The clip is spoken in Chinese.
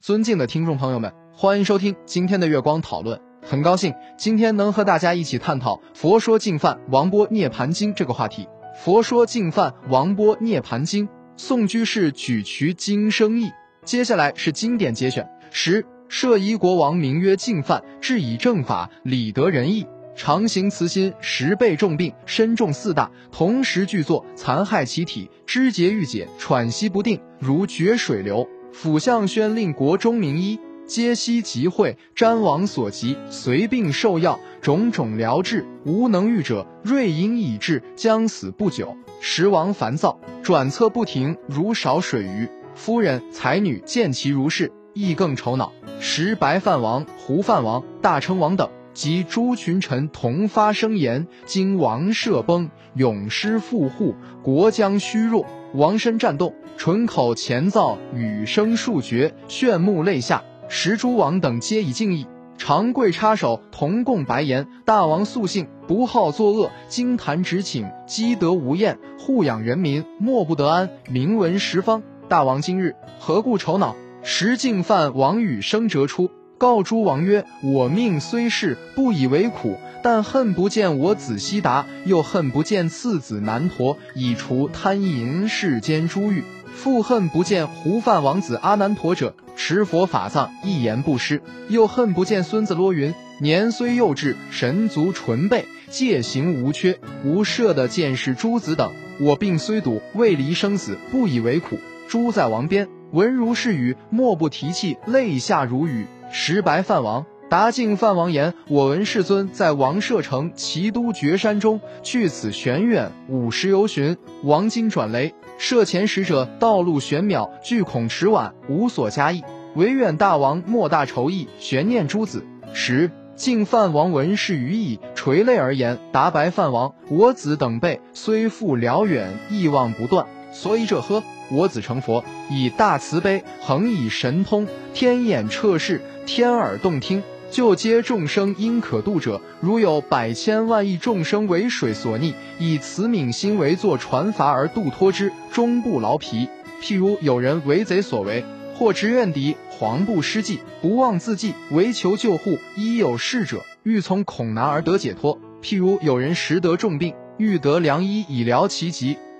尊敬的听众朋友们，欢迎收听今天的月光讨论。很高兴今天能和大家一起探讨《佛说净饭王波涅盘经》这个话题。《佛说净饭王波涅盘经》，宋居士举渠经生意。接下来是经典节选：十，摄夷国王名曰净饭，治以正法，理得仁义，常行慈心，十倍重病，身重四大，同时具作，残害其体，肢节欲解，喘息不定，如决水流。辅相宣令国中名医，皆悉集会，瞻王所及，随病受药，种种疗治，无能愈者，瑞因已至，将死不久。时王烦躁，转侧不停，如少水鱼。夫人才女见其如是，亦更愁恼。时白饭王、胡饭王、大称王等及诸群臣同发声言：今王舍崩，永失富户，国将虚弱。王身战动，唇口前奏，语声数绝，炫目泪下。时诸王等皆以敬意，长跪插手，同共白言：大王素性不好作恶，经坛直请，积德无厌，护养人民，莫不得安，名闻十方。大王今日何故愁恼？时敬犯王与生折出，告诸王曰：我命虽是不以为苦。但恨不见我子悉达，又恨不见次子难陀，以除贪淫世间诸欲；复恨不见胡范王子阿难陀者，持佛法藏，一言不失；又恨不见孙子罗云，年虽幼稚，神足纯备，戒行无缺，无赦的见识诸子等。我病虽笃，未离生死，不以为苦。诸在王边，闻如是语，莫不提气，泪下如雨。时白饭王。答敬范王言：“我闻世尊在王舍城齐都绝山中，去此玄远，五十游巡。王今转雷，舍前使者道路玄渺，惧恐迟晚，无所加意。唯愿大王莫大愁意，悬念诸子。”十敬范王闻是语已，垂泪而言：“答白范王，我子等辈虽复辽远，意望不断。所以者呵，我子成佛，以大慈悲，恒以神通，天眼彻视，天耳动听。”就皆众生因可度者，如有百千万亿众生为水所溺，以慈悯心为作船筏而渡脱之，终不劳疲。譬如有人为贼所为，或执怨敌，惶不失计，不忘自济，唯求救护，依有事者，欲从恐难而得解脱。譬如有人识得重病，欲得良医以疗其疾。